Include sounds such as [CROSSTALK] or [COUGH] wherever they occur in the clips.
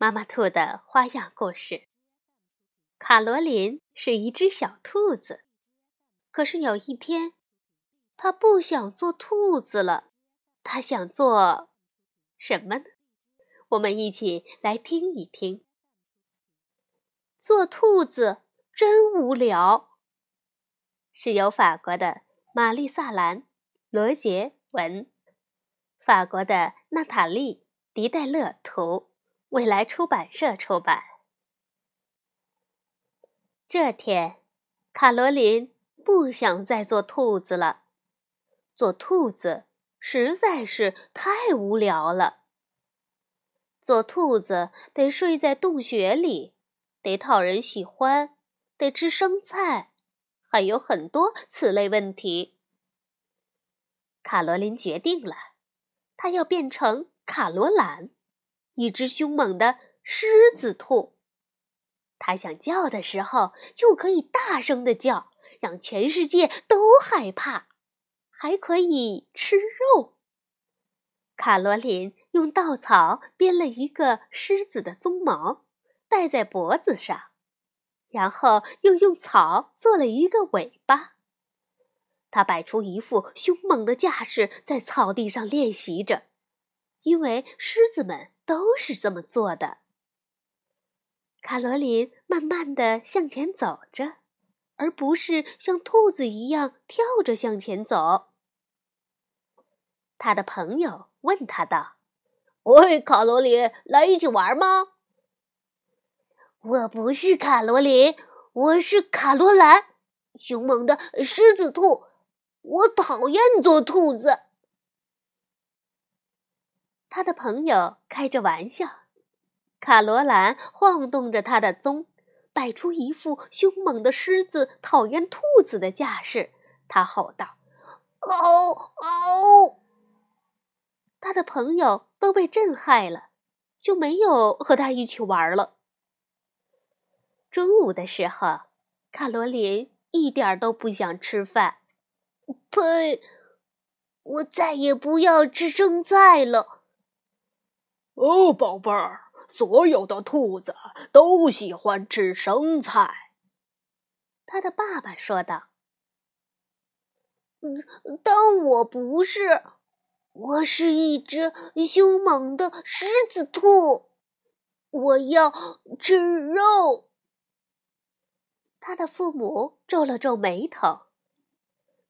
妈妈兔的花样故事。卡罗琳是一只小兔子，可是有一天，它不想做兔子了，它想做什么呢？我们一起来听一听。做兔子真无聊，是由法国的玛丽萨兰·罗杰文，法国的娜塔莉·迪戴勒图。未来出版社出版。这天，卡罗琳不想再做兔子了。做兔子实在是太无聊了。做兔子得睡在洞穴里，得讨人喜欢，得吃生菜，还有很多此类问题。卡罗琳决定了，她要变成卡罗兰。一只凶猛的狮子兔，它想叫的时候就可以大声的叫，让全世界都害怕，还可以吃肉。卡罗琳用稻草编了一个狮子的鬃毛，戴在脖子上，然后又用草做了一个尾巴。他摆出一副凶猛的架势，在草地上练习着，因为狮子们。都是这么做的。卡罗琳慢慢的向前走着，而不是像兔子一样跳着向前走。他的朋友问他道：“喂，卡罗琳，来一起玩吗？”“我不是卡罗琳，我是卡罗兰，凶猛的狮子兔。我讨厌做兔子。”他的朋友开着玩笑，卡罗兰晃动着他的鬃，摆出一副凶猛的狮子讨厌兔子的架势。他吼道：“嗷嗷！”他的朋友都被震撼了，就没有和他一起玩了。中午的时候，卡罗琳一点都不想吃饭。呸！我再也不要吃生菜了。哦，宝贝儿，所有的兔子都喜欢吃生菜。他的爸爸说道：“嗯，但我不是，我是一只凶猛的狮子兔，我要吃肉。”他的父母皱了皱眉头。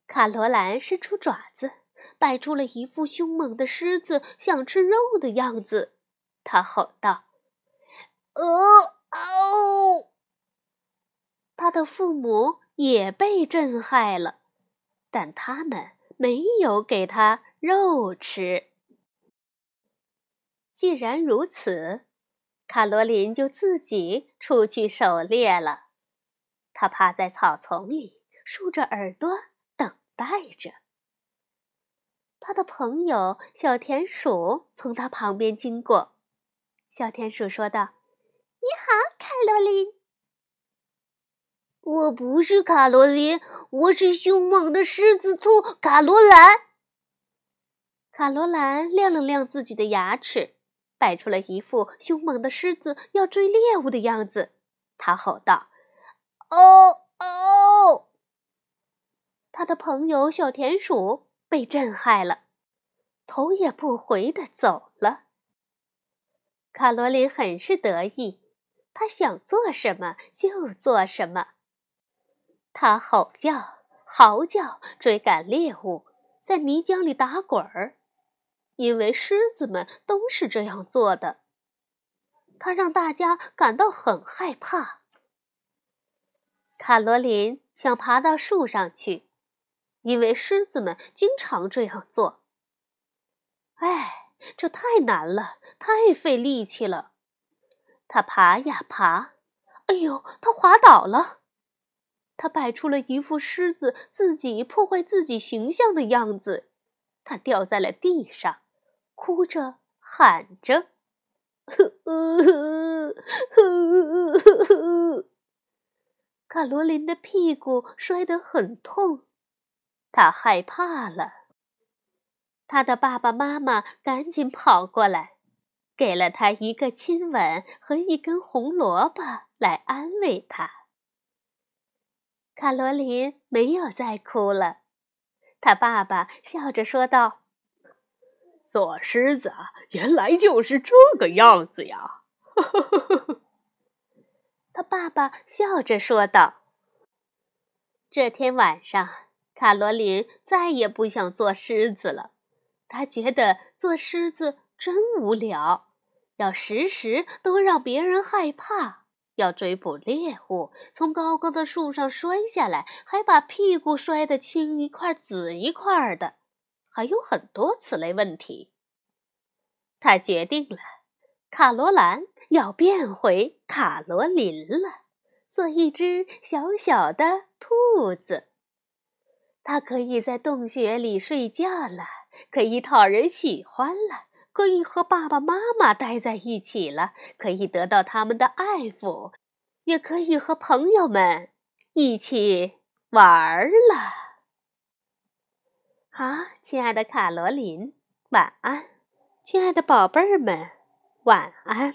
卡罗兰伸出爪子，摆出了一副凶猛的狮子想吃肉的样子。他吼道：“呃哦！”他的父母也被震撼了，但他们没有给他肉吃。既然如此，卡罗琳就自己出去狩猎了。他趴在草丛里，竖着耳朵等待着。他的朋友小田鼠从他旁边经过。小田鼠说道：“你好，卡罗琳。我不是卡罗琳，我是凶猛的狮子兔卡罗兰。”卡罗兰亮了亮自己的牙齿，摆出了一副凶猛的狮子要追猎物的样子。他吼道：“哦哦！”他的朋友小田鼠被震撼了，头也不回的走了。卡罗琳很是得意，她想做什么就做什么。她吼叫、嚎叫，追赶猎物，在泥浆里打滚儿，因为狮子们都是这样做的。她让大家感到很害怕。卡罗琳想爬到树上去，因为狮子们经常这样做。唉。这太难了，太费力气了。他爬呀爬，哎呦，他滑倒了。他摆出了一副狮子自己破坏自己形象的样子，他掉在了地上，哭着喊着：“！”卡罗琳的屁股摔得很痛，他害怕了。他的爸爸妈妈赶紧跑过来。给了他一个亲吻和一根红萝卜来安慰他。卡罗琳没有再哭了，他爸爸笑着说道：“做狮子原来就是这个样子呀！” [LAUGHS] 他爸爸笑着说道。这天晚上，卡罗琳再也不想做狮子了，他觉得做狮子真无聊。要时时都让别人害怕，要追捕猎物，从高高的树上摔下来，还把屁股摔得青一块紫一块的，还有很多此类问题。他决定了，卡罗兰要变回卡罗琳了，做一只小小的兔子。它可以在洞穴里睡觉了，可以讨人喜欢了。可以和爸爸妈妈待在一起了，可以得到他们的爱抚，也可以和朋友们一起玩儿了。好，亲爱的卡罗琳，晚安，亲爱的宝贝儿们，晚安。